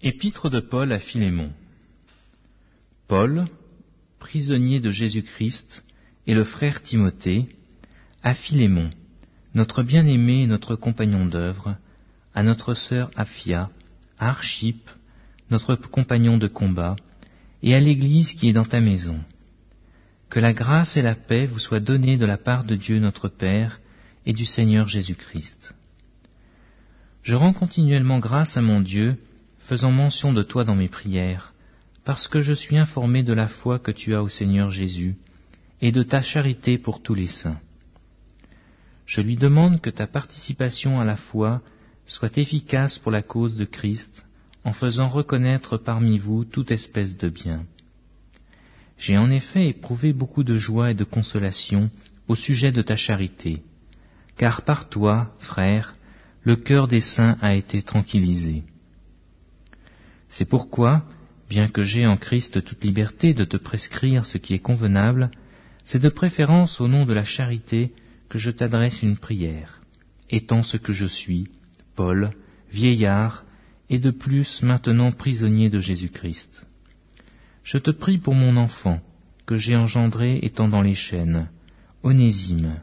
Épître de Paul à Philémon. Paul, prisonnier de Jésus-Christ, et le frère Timothée, à Philémon, notre bien-aimé et notre compagnon d'œuvre, à notre sœur Aphia, à Archip, notre compagnon de combat, et à l'Église qui est dans ta maison. Que la grâce et la paix vous soient données de la part de Dieu notre Père et du Seigneur Jésus-Christ. Je rends continuellement grâce à mon Dieu, faisant mention de toi dans mes prières, parce que je suis informé de la foi que tu as au Seigneur Jésus, et de ta charité pour tous les saints. Je lui demande que ta participation à la foi soit efficace pour la cause de Christ, en faisant reconnaître parmi vous toute espèce de bien. J'ai en effet éprouvé beaucoup de joie et de consolation au sujet de ta charité, car par toi, frère, le cœur des saints a été tranquillisé. C'est pourquoi, bien que j'ai en Christ toute liberté de te prescrire ce qui est convenable, c'est de préférence au nom de la charité que je t'adresse une prière, étant ce que je suis, Paul, vieillard, et de plus maintenant prisonnier de Jésus-Christ. Je te prie pour mon enfant, que j'ai engendré étant dans les chaînes, Onésime,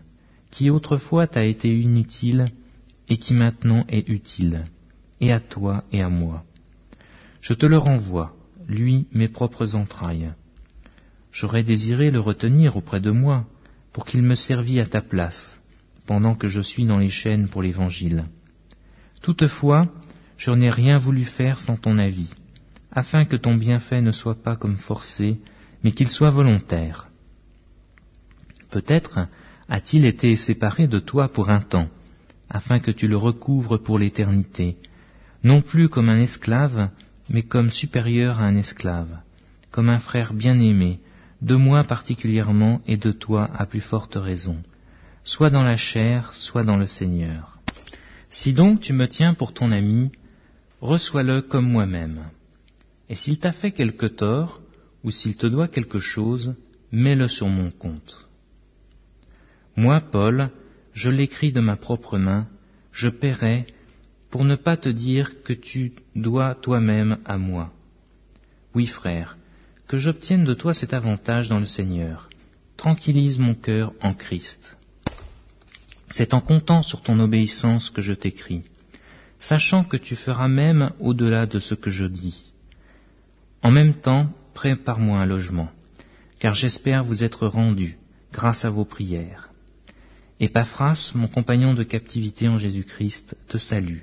qui autrefois t'a été inutile et qui maintenant est utile, et à toi et à moi. Je te le renvoie, lui mes propres entrailles. J'aurais désiré le retenir auprès de moi, pour qu'il me servît à ta place, pendant que je suis dans les chaînes pour l'Évangile. Toutefois, je n'ai rien voulu faire sans ton avis, afin que ton bienfait ne soit pas comme forcé, mais qu'il soit volontaire. Peut-être a-t-il été séparé de toi pour un temps, afin que tu le recouvres pour l'éternité, non plus comme un esclave, mais comme supérieur à un esclave, comme un frère bien-aimé, de moi particulièrement et de toi à plus forte raison, soit dans la chair, soit dans le Seigneur. Si donc tu me tiens pour ton ami, reçois-le comme moi-même. Et s'il t'a fait quelque tort, ou s'il te doit quelque chose, mets-le sur mon compte. Moi, Paul, je l'écris de ma propre main, je paierai pour ne pas te dire que tu dois toi-même à moi. Oui, frère, que j'obtienne de toi cet avantage dans le Seigneur. Tranquillise mon cœur en Christ. C'est en comptant sur ton obéissance que je t'écris, sachant que tu feras même au-delà de ce que je dis. En même temps, prépare-moi un logement, car j'espère vous être rendu grâce à vos prières. Epaphras, mon compagnon de captivité en Jésus-Christ, te salue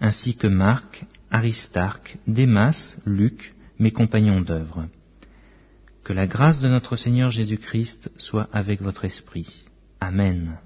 ainsi que Marc, Aristarque, Démas, Luc, mes compagnons d'œuvre. Que la grâce de notre Seigneur Jésus-Christ soit avec votre esprit. Amen.